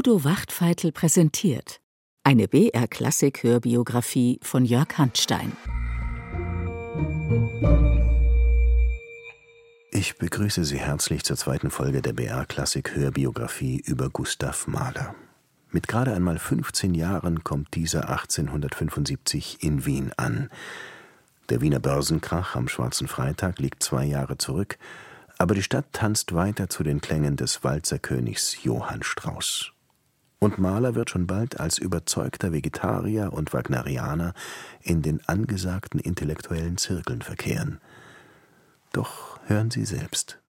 Udo Wachtfeitel präsentiert eine BR-Klassik-Hörbiografie von Jörg Handstein. Ich begrüße Sie herzlich zur zweiten Folge der BR-Klassik-Hörbiografie über Gustav Mahler. Mit gerade einmal 15 Jahren kommt dieser 1875 in Wien an. Der Wiener Börsenkrach am Schwarzen Freitag liegt zwei Jahre zurück, aber die Stadt tanzt weiter zu den Klängen des Walzerkönigs Johann Strauss. Und Mahler wird schon bald als überzeugter Vegetarier und Wagnerianer in den angesagten intellektuellen Zirkeln verkehren. Doch hören Sie selbst.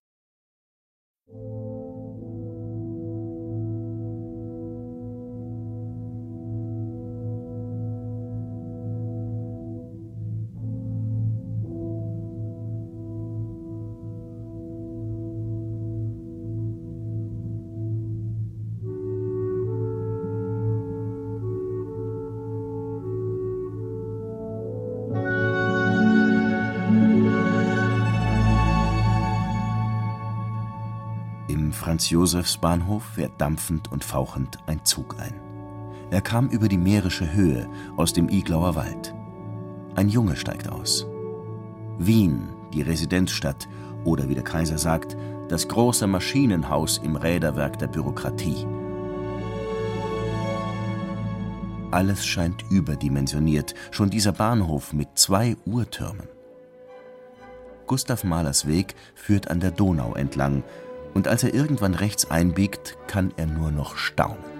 Franz-Josefs-Bahnhof fährt dampfend und fauchend ein Zug ein. Er kam über die Mährische Höhe aus dem Iglauer Wald. Ein Junge steigt aus. Wien, die Residenzstadt oder wie der Kaiser sagt, das große Maschinenhaus im Räderwerk der Bürokratie. Alles scheint überdimensioniert, schon dieser Bahnhof mit zwei Uhrtürmen. Gustav Mahlers Weg führt an der Donau entlang, und als er irgendwann rechts einbiegt, kann er nur noch staunen.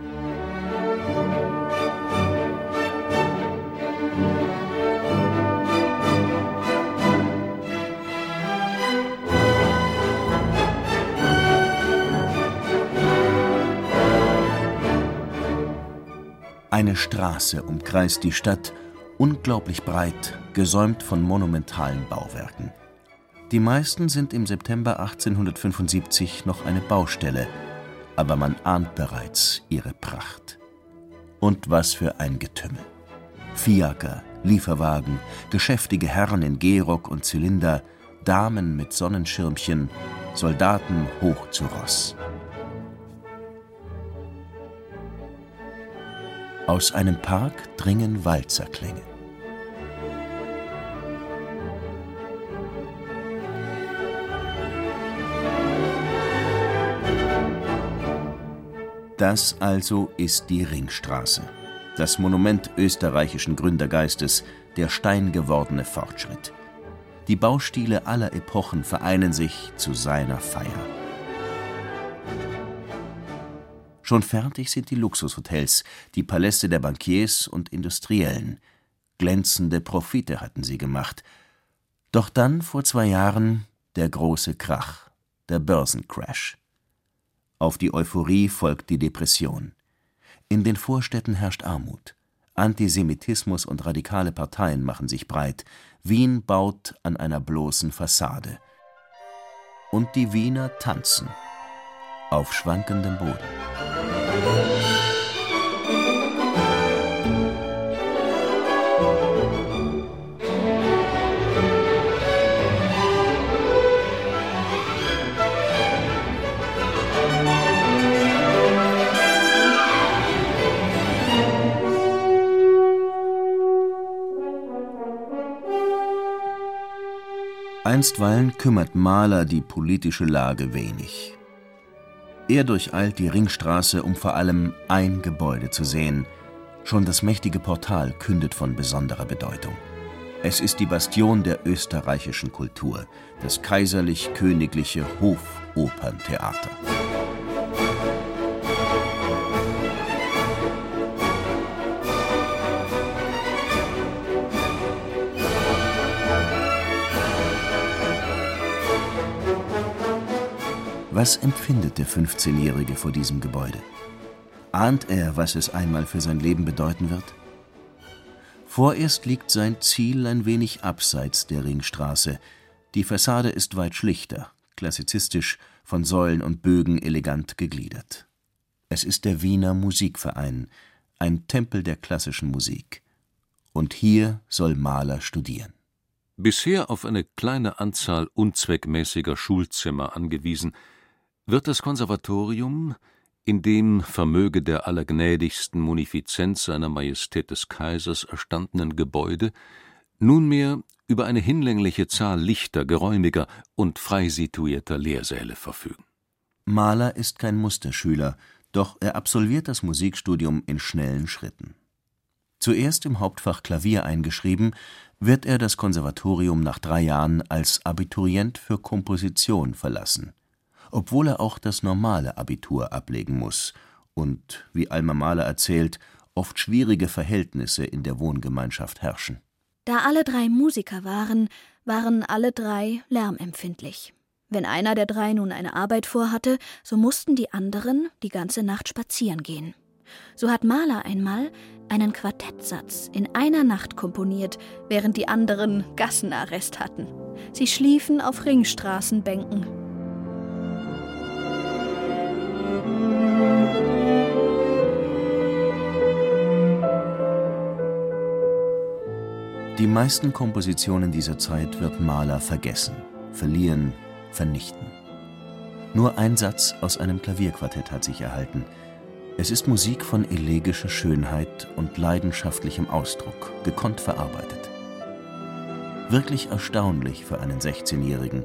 Eine Straße umkreist die Stadt, unglaublich breit, gesäumt von monumentalen Bauwerken. Die meisten sind im September 1875 noch eine Baustelle, aber man ahnt bereits ihre Pracht. Und was für ein Getümmel. Fiaker, Lieferwagen, geschäftige Herren in Gehrock und Zylinder, Damen mit Sonnenschirmchen, Soldaten hoch zu Ross. Aus einem Park dringen Walzerklänge. Das also ist die Ringstraße, das Monument österreichischen Gründergeistes, der steingewordene Fortschritt. Die Baustile aller Epochen vereinen sich zu seiner Feier. Schon fertig sind die Luxushotels, die Paläste der Bankiers und Industriellen. Glänzende Profite hatten sie gemacht. Doch dann, vor zwei Jahren, der große Krach, der Börsencrash. Auf die Euphorie folgt die Depression. In den Vorstädten herrscht Armut. Antisemitismus und radikale Parteien machen sich breit. Wien baut an einer bloßen Fassade. Und die Wiener tanzen auf schwankendem Boden. Einstweilen kümmert Mahler die politische Lage wenig. Er durcheilt die Ringstraße, um vor allem ein Gebäude zu sehen. Schon das mächtige Portal kündet von besonderer Bedeutung. Es ist die Bastion der österreichischen Kultur, das kaiserlich-königliche Hofoperntheater. Was empfindet der 15-Jährige vor diesem Gebäude? Ahnt er, was es einmal für sein Leben bedeuten wird? Vorerst liegt sein Ziel ein wenig abseits der Ringstraße. Die Fassade ist weit schlichter, klassizistisch, von Säulen und Bögen elegant gegliedert. Es ist der Wiener Musikverein, ein Tempel der klassischen Musik. Und hier soll Mahler studieren. Bisher auf eine kleine Anzahl unzweckmäßiger Schulzimmer angewiesen, wird das Konservatorium in dem, vermöge der allergnädigsten Munifizenz seiner Majestät des Kaisers erstandenen Gebäude, nunmehr über eine hinlängliche Zahl lichter, geräumiger und frei situierter Lehrsäle verfügen. Mahler ist kein Musterschüler, doch er absolviert das Musikstudium in schnellen Schritten. Zuerst im Hauptfach Klavier eingeschrieben, wird er das Konservatorium nach drei Jahren als Abiturient für Komposition verlassen, obwohl er auch das normale Abitur ablegen muss und, wie Alma Mahler erzählt, oft schwierige Verhältnisse in der Wohngemeinschaft herrschen. Da alle drei Musiker waren, waren alle drei lärmempfindlich. Wenn einer der drei nun eine Arbeit vorhatte, so mussten die anderen die ganze Nacht spazieren gehen. So hat Mahler einmal einen Quartettsatz in einer Nacht komponiert, während die anderen Gassenarrest hatten. Sie schliefen auf Ringstraßenbänken. Die meisten Kompositionen dieser Zeit wird Mahler vergessen, verlieren, vernichten. Nur ein Satz aus einem Klavierquartett hat sich erhalten. Es ist Musik von elegischer Schönheit und leidenschaftlichem Ausdruck, gekonnt verarbeitet. Wirklich erstaunlich für einen 16-Jährigen,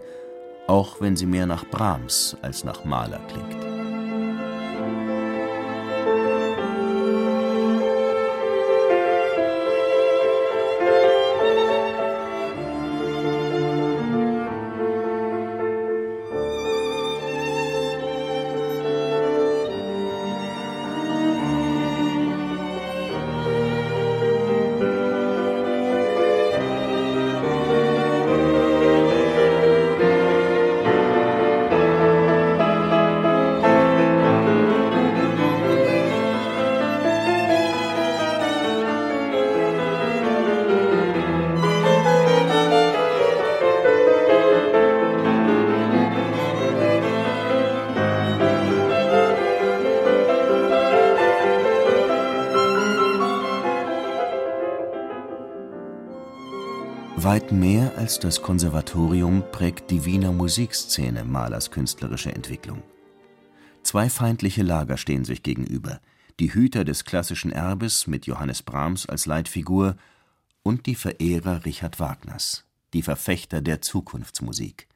auch wenn sie mehr nach Brahms als nach Mahler klingt. Mehr als das Konservatorium prägt die Wiener Musikszene Mahlers künstlerische Entwicklung. Zwei feindliche Lager stehen sich gegenüber: die Hüter des klassischen Erbes mit Johannes Brahms als Leitfigur und die Verehrer Richard Wagners, die Verfechter der Zukunftsmusik.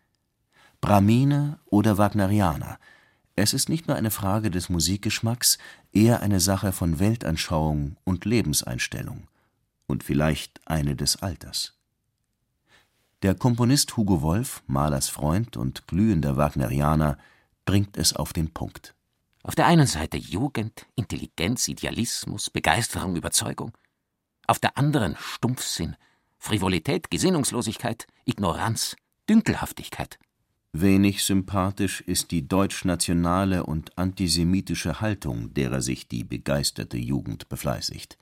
Brahminer oder Wagnerianer, es ist nicht nur eine Frage des Musikgeschmacks, eher eine Sache von Weltanschauung und Lebenseinstellung und vielleicht eine des Alters der Komponist Hugo Wolf, Mahlers Freund und glühender Wagnerianer, bringt es auf den Punkt. Auf der einen Seite Jugend, Intelligenz, Idealismus, Begeisterung, Überzeugung. Auf der anderen Stumpfsinn, Frivolität, Gesinnungslosigkeit, Ignoranz, Dünkelhaftigkeit. Wenig sympathisch ist die deutschnationale und antisemitische Haltung, derer sich die begeisterte Jugend befleißigt.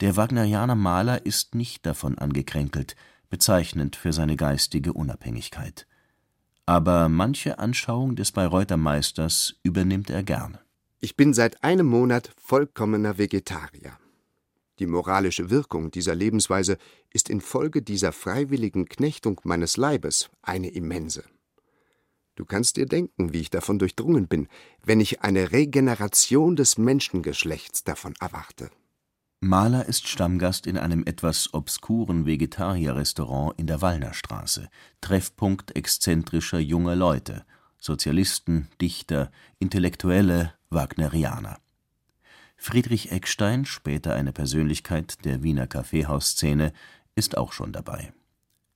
Der Wagnerianer Maler ist nicht davon angekränkelt, bezeichnend für seine geistige Unabhängigkeit. Aber manche Anschauung des Bayreuther Meisters übernimmt er gern. Ich bin seit einem Monat vollkommener Vegetarier. Die moralische Wirkung dieser Lebensweise ist infolge dieser freiwilligen Knechtung meines Leibes eine immense. Du kannst dir denken, wie ich davon durchdrungen bin, wenn ich eine Regeneration des Menschengeschlechts davon erwarte. Mahler ist Stammgast in einem etwas obskuren Vegetarierrestaurant in der Wallnerstraße, Treffpunkt exzentrischer junger Leute, Sozialisten, Dichter, Intellektuelle, Wagnerianer. Friedrich Eckstein, später eine Persönlichkeit der Wiener Kaffeehausszene, ist auch schon dabei.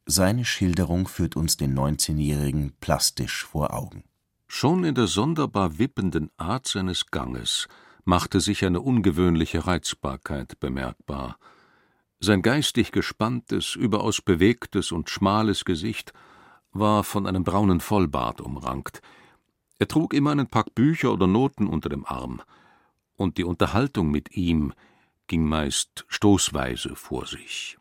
Seine Schilderung führt uns den 19-Jährigen plastisch vor Augen. Schon in der sonderbar wippenden Art seines Ganges machte sich eine ungewöhnliche Reizbarkeit bemerkbar. Sein geistig gespanntes, überaus bewegtes und schmales Gesicht war von einem braunen Vollbart umrankt. Er trug immer einen Pack Bücher oder Noten unter dem Arm, und die Unterhaltung mit ihm ging meist stoßweise vor sich.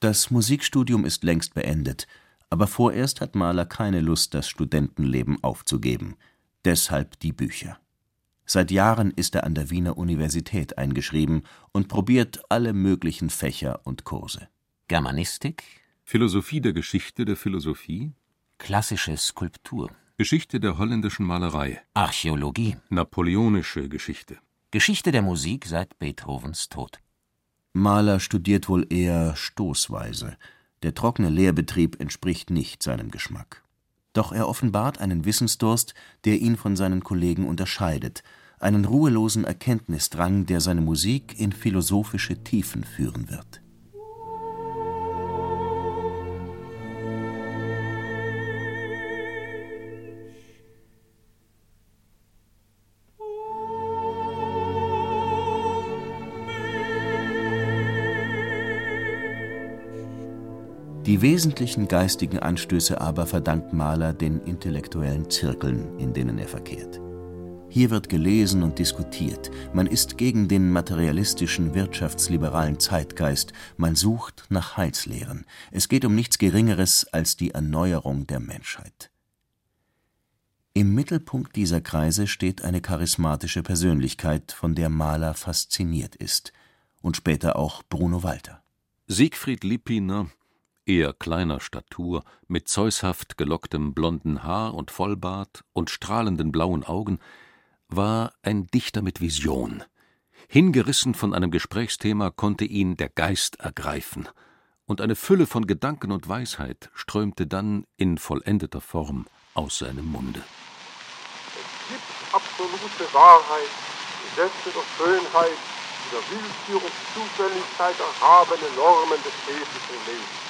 Das Musikstudium ist längst beendet, aber vorerst hat Mahler keine Lust, das Studentenleben aufzugeben. Deshalb die Bücher. Seit Jahren ist er an der Wiener Universität eingeschrieben und probiert alle möglichen Fächer und Kurse. Germanistik, Philosophie der Geschichte der Philosophie, klassische Skulptur, Geschichte der holländischen Malerei. Archäologie. Napoleonische Geschichte. Geschichte der Musik seit Beethovens Tod. Mahler studiert wohl eher stoßweise. Der trockene Lehrbetrieb entspricht nicht seinem Geschmack. Doch er offenbart einen Wissensdurst, der ihn von seinen Kollegen unterscheidet, einen ruhelosen Erkenntnisdrang, der seine Musik in philosophische Tiefen führen wird. Die wesentlichen geistigen Anstöße aber verdankt Mahler den intellektuellen Zirkeln, in denen er verkehrt. Hier wird gelesen und diskutiert, man ist gegen den materialistischen, wirtschaftsliberalen Zeitgeist, man sucht nach Heilslehren. Es geht um nichts Geringeres als die Erneuerung der Menschheit. Im Mittelpunkt dieser Kreise steht eine charismatische Persönlichkeit, von der Mahler fasziniert ist, und später auch Bruno Walter. Siegfried Lippiner eher kleiner Statur, mit zeushaft gelocktem blonden Haar und Vollbart und strahlenden blauen Augen, war ein Dichter mit Vision. Hingerissen von einem Gesprächsthema konnte ihn der Geist ergreifen, und eine Fülle von Gedanken und Weisheit strömte dann in vollendeter Form aus seinem Munde. Es gibt absolute Wahrheit, Gesetze der Schönheit, der Willkür und Zufälligkeit erhabene Normen des ethischen Lebens.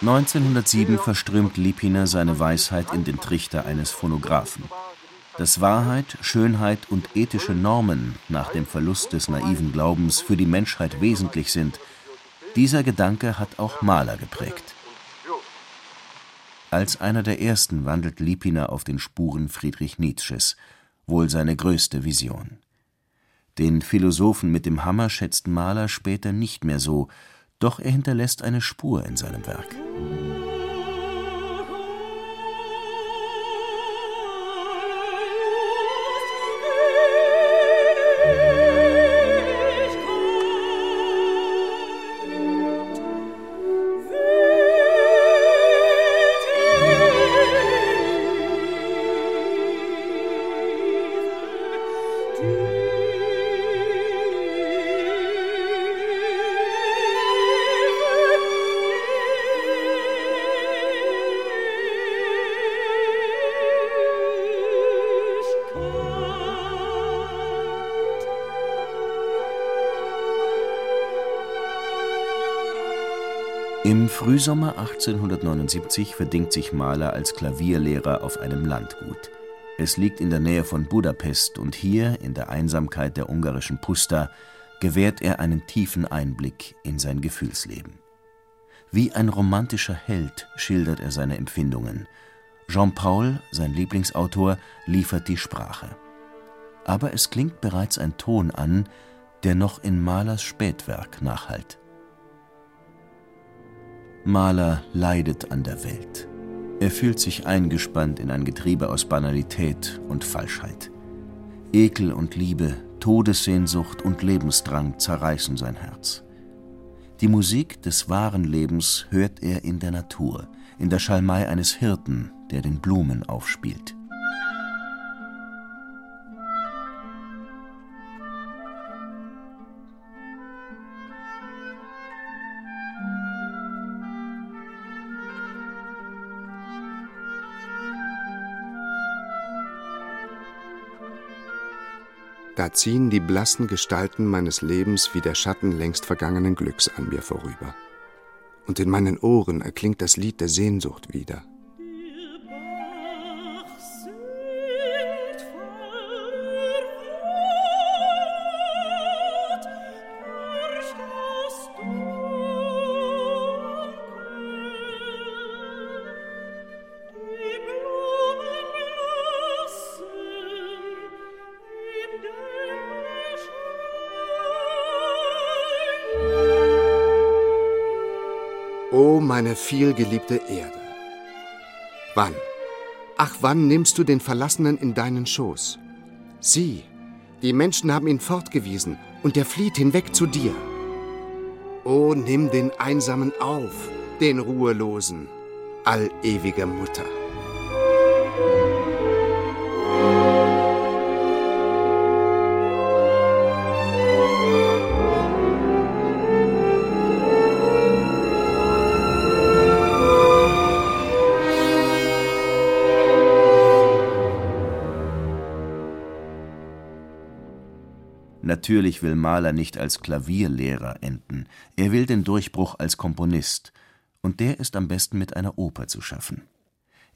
1907 verströmt Liepiner seine Weisheit in den Trichter eines Phonographen. Dass Wahrheit, Schönheit und ethische Normen nach dem Verlust des naiven Glaubens für die Menschheit wesentlich sind, dieser Gedanke hat auch Mahler geprägt. Als einer der ersten wandelt Liepiner auf den Spuren Friedrich Nietzsches, wohl seine größte Vision. Den Philosophen mit dem Hammer schätzt Mahler später nicht mehr so, doch er hinterlässt eine Spur in seinem Werk. Im Frühsommer 1879 verdingt sich Mahler als Klavierlehrer auf einem Landgut. Es liegt in der Nähe von Budapest und hier, in der Einsamkeit der ungarischen Pusta, gewährt er einen tiefen Einblick in sein Gefühlsleben. Wie ein romantischer Held schildert er seine Empfindungen. Jean Paul, sein Lieblingsautor, liefert die Sprache. Aber es klingt bereits ein Ton an, der noch in Mahlers Spätwerk nachhallt. Mahler leidet an der Welt. Er fühlt sich eingespannt in ein Getriebe aus Banalität und Falschheit. Ekel und Liebe, Todessehnsucht und Lebensdrang zerreißen sein Herz. Die Musik des wahren Lebens hört er in der Natur, in der Schalmei eines Hirten, der den Blumen aufspielt. Da ziehen die blassen Gestalten meines Lebens wie der Schatten längst vergangenen Glücks an mir vorüber. Und in meinen Ohren erklingt das Lied der Sehnsucht wieder. Meine vielgeliebte Erde! Wann, ach wann nimmst du den Verlassenen in deinen Schoß? Sieh, die Menschen haben ihn fortgewiesen, und er flieht hinweg zu dir. O nimm den Einsamen auf, den Ruhelosen, allewige Mutter. Natürlich will Mahler nicht als Klavierlehrer enden, er will den Durchbruch als Komponist, und der ist am besten mit einer Oper zu schaffen.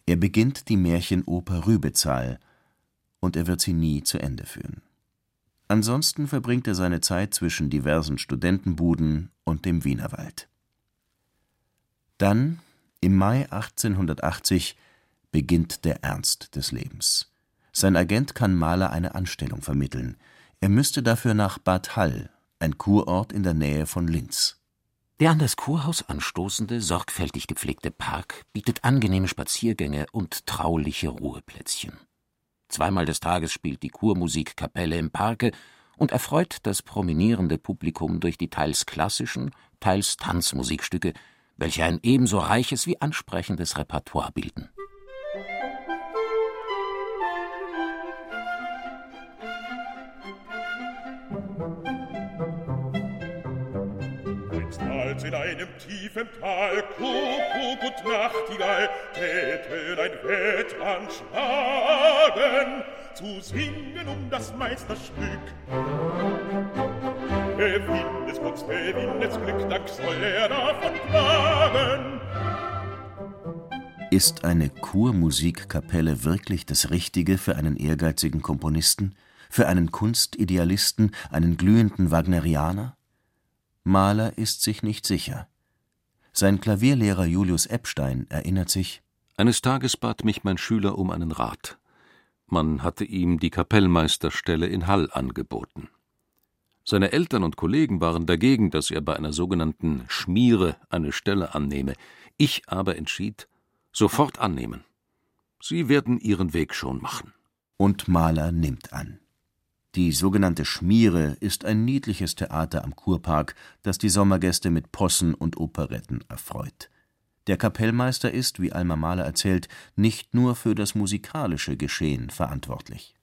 Er beginnt die Märchenoper Rübezahl, und er wird sie nie zu Ende führen. Ansonsten verbringt er seine Zeit zwischen diversen Studentenbuden und dem Wienerwald. Dann, im Mai 1880, beginnt der Ernst des Lebens. Sein Agent kann Mahler eine Anstellung vermitteln. Er müsste dafür nach Bad Hall, ein Kurort in der Nähe von Linz. Der an das Kurhaus anstoßende, sorgfältig gepflegte Park bietet angenehme Spaziergänge und trauliche Ruheplätzchen. Zweimal des Tages spielt die Kurmusikkapelle im Parke und erfreut das promenierende Publikum durch die teils klassischen, teils Tanzmusikstücke, welche ein ebenso reiches wie ansprechendes Repertoire bilden. In einem tiefen Tal Kuckuck und Nachtigall täten ein Fett anschlagen, zu singen um das Meisterstück. Gewinn des Glücks, gewinn des Glück, Dank soll er davon klagen. Ist eine Kurmusikkapelle wirklich das Richtige für einen ehrgeizigen Komponisten, für einen Kunstidealisten, einen glühenden Wagnerianer? Mahler ist sich nicht sicher. Sein Klavierlehrer Julius Epstein erinnert sich: Eines Tages bat mich mein Schüler um einen Rat. Man hatte ihm die Kapellmeisterstelle in Hall angeboten. Seine Eltern und Kollegen waren dagegen, dass er bei einer sogenannten Schmiere eine Stelle annehme. Ich aber entschied, sofort annehmen. Sie werden ihren Weg schon machen. Und Mahler nimmt an. Die sogenannte Schmiere ist ein niedliches Theater am Kurpark, das die Sommergäste mit Possen und Operetten erfreut. Der Kapellmeister ist, wie Alma Mahler erzählt, nicht nur für das musikalische Geschehen verantwortlich.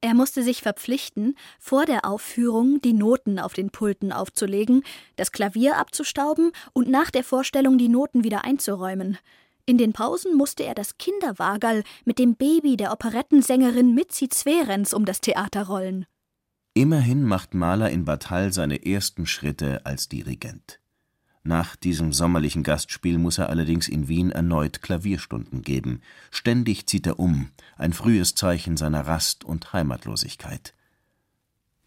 Er musste sich verpflichten, vor der Aufführung die Noten auf den Pulten aufzulegen, das Klavier abzustauben und nach der Vorstellung die Noten wieder einzuräumen. In den Pausen musste er das Kinderwagerl mit dem Baby der Operettensängerin Mitzi Zwerens um das Theater rollen. Immerhin macht Mahler in Bad Hall seine ersten Schritte als Dirigent. Nach diesem sommerlichen Gastspiel muss er allerdings in Wien erneut Klavierstunden geben. Ständig zieht er um, ein frühes Zeichen seiner Rast und Heimatlosigkeit.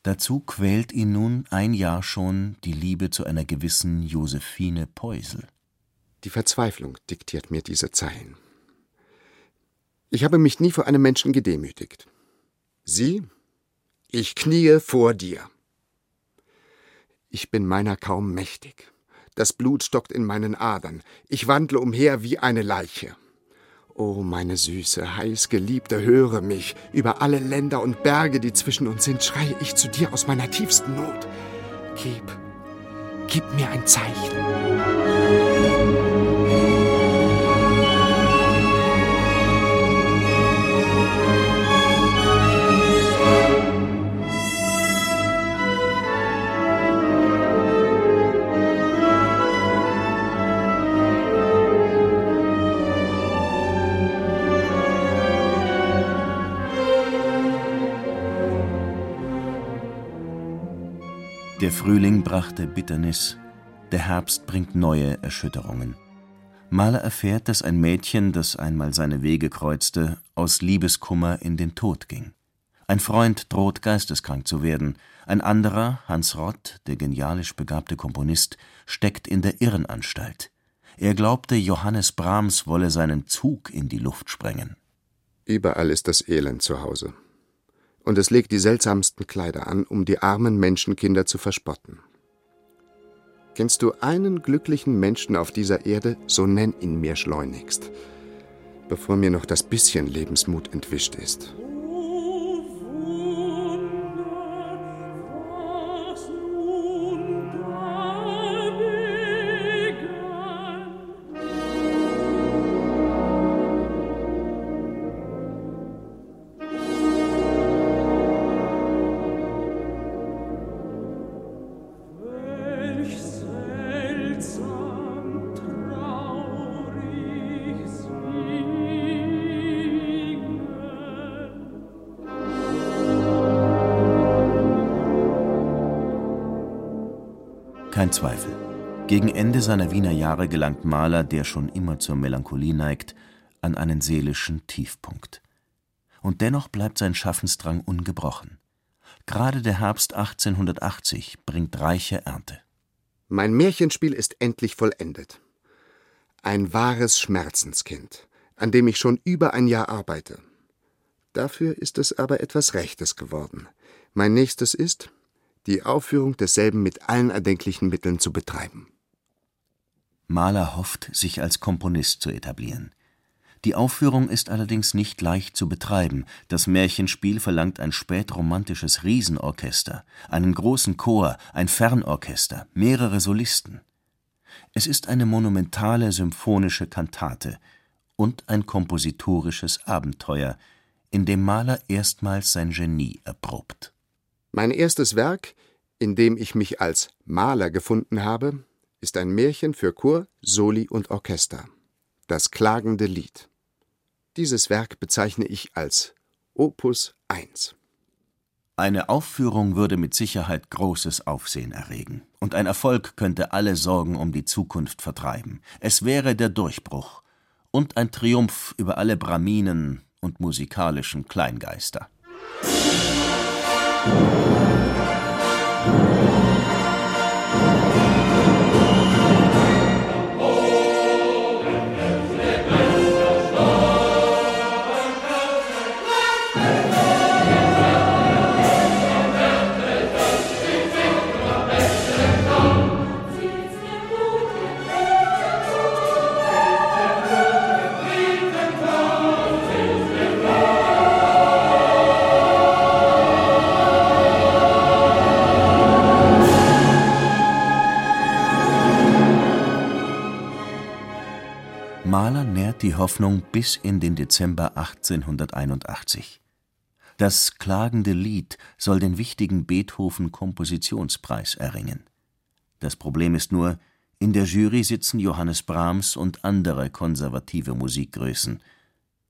Dazu quält ihn nun ein Jahr schon die Liebe zu einer gewissen Josephine Peusel. Die Verzweiflung diktiert mir diese Zeilen. Ich habe mich nie vor einem Menschen gedemütigt. Sie, ich kniee vor dir. Ich bin meiner kaum mächtig. Das Blut stockt in meinen Adern. Ich wandle umher wie eine Leiche. O meine süße, heiß Geliebte, höre mich. Über alle Länder und Berge, die zwischen uns sind, schreie ich zu dir aus meiner tiefsten Not. Gib, gib mir ein Zeichen. Frühling brachte Bitternis, der Herbst bringt neue Erschütterungen. Mahler erfährt, dass ein Mädchen, das einmal seine Wege kreuzte, aus Liebeskummer in den Tod ging. Ein Freund droht geisteskrank zu werden, ein anderer, Hans Rott, der genialisch begabte Komponist, steckt in der Irrenanstalt. Er glaubte, Johannes Brahms wolle seinen Zug in die Luft sprengen. Überall ist das Elend zu Hause und es legt die seltsamsten Kleider an, um die armen Menschenkinder zu verspotten. Kennst du einen glücklichen Menschen auf dieser Erde, so nenn ihn mir schleunigst, bevor mir noch das bisschen Lebensmut entwischt ist. Kein Zweifel. Gegen Ende seiner Wiener Jahre gelangt Mahler, der schon immer zur Melancholie neigt, an einen seelischen Tiefpunkt. Und dennoch bleibt sein Schaffensdrang ungebrochen. Gerade der Herbst 1880 bringt reiche Ernte. Mein Märchenspiel ist endlich vollendet. Ein wahres Schmerzenskind, an dem ich schon über ein Jahr arbeite. Dafür ist es aber etwas Rechtes geworden. Mein nächstes ist, die Aufführung desselben mit allen erdenklichen Mitteln zu betreiben. Mahler hofft, sich als Komponist zu etablieren. Die Aufführung ist allerdings nicht leicht zu betreiben. Das Märchenspiel verlangt ein spätromantisches Riesenorchester, einen großen Chor, ein Fernorchester, mehrere Solisten. Es ist eine monumentale symphonische Kantate und ein kompositorisches Abenteuer, in dem Mahler erstmals sein Genie erprobt. Mein erstes Werk, in dem ich mich als Maler gefunden habe, ist ein Märchen für Chor, Soli und Orchester. Das klagende Lied. Dieses Werk bezeichne ich als Opus 1. Eine Aufführung würde mit Sicherheit großes Aufsehen erregen, und ein Erfolg könnte alle Sorgen um die Zukunft vertreiben. Es wäre der Durchbruch und ein Triumph über alle Braminen und musikalischen Kleingeister. Música Mahler nährt die Hoffnung bis in den Dezember 1881. Das klagende Lied soll den wichtigen Beethoven-Kompositionspreis erringen. Das Problem ist nur, in der Jury sitzen Johannes Brahms und andere konservative Musikgrößen.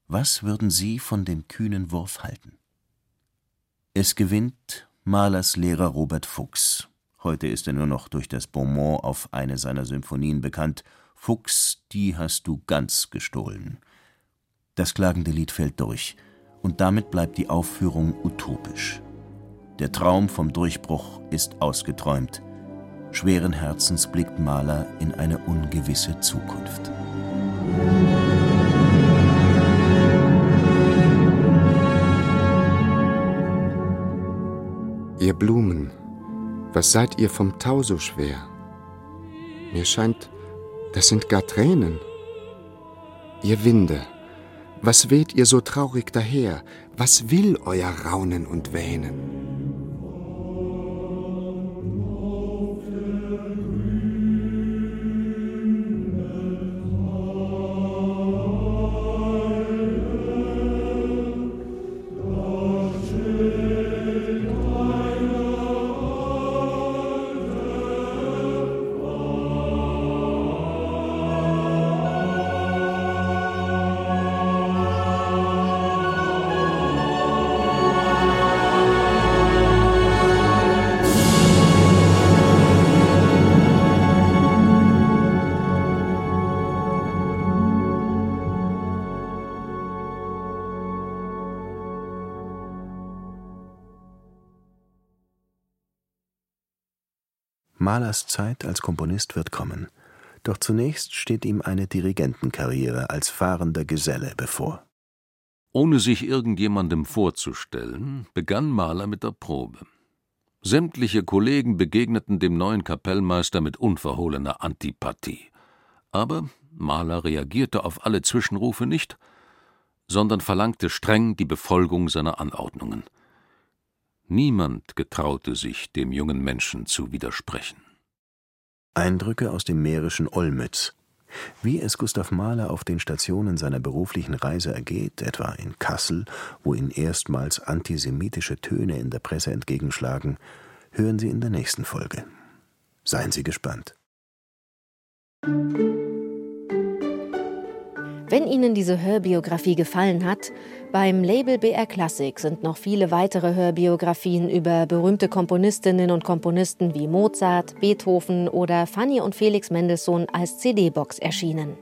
Was würden sie von dem kühnen Wurf halten? Es gewinnt Mahlers Lehrer Robert Fuchs. Heute ist er nur noch durch das Beaumont auf eine seiner Symphonien bekannt Fuchs, die hast du ganz gestohlen. Das klagende Lied fällt durch, und damit bleibt die Aufführung utopisch. Der Traum vom Durchbruch ist ausgeträumt. Schweren Herzens blickt Mahler in eine ungewisse Zukunft. Ihr Blumen, was seid ihr vom Tau so schwer? Mir scheint, das sind gar Tränen. Ihr Winde, was weht ihr so traurig daher? Was will euer Raunen und Wähnen? Mahlers Zeit als Komponist wird kommen. Doch zunächst steht ihm eine Dirigentenkarriere als fahrender Geselle bevor. Ohne sich irgendjemandem vorzustellen, begann Mahler mit der Probe. Sämtliche Kollegen begegneten dem neuen Kapellmeister mit unverhohlener Antipathie. Aber Mahler reagierte auf alle Zwischenrufe nicht, sondern verlangte streng die Befolgung seiner Anordnungen. Niemand getraute sich, dem jungen Menschen zu widersprechen. Eindrücke aus dem mährischen Olmütz. Wie es Gustav Mahler auf den Stationen seiner beruflichen Reise ergeht, etwa in Kassel, wo ihn erstmals antisemitische Töne in der Presse entgegenschlagen, hören Sie in der nächsten Folge. Seien Sie gespannt. Wenn Ihnen diese Hörbiografie gefallen hat, beim Label BR Classic sind noch viele weitere Hörbiografien über berühmte Komponistinnen und Komponisten wie Mozart, Beethoven oder Fanny und Felix Mendelssohn als CD-Box erschienen.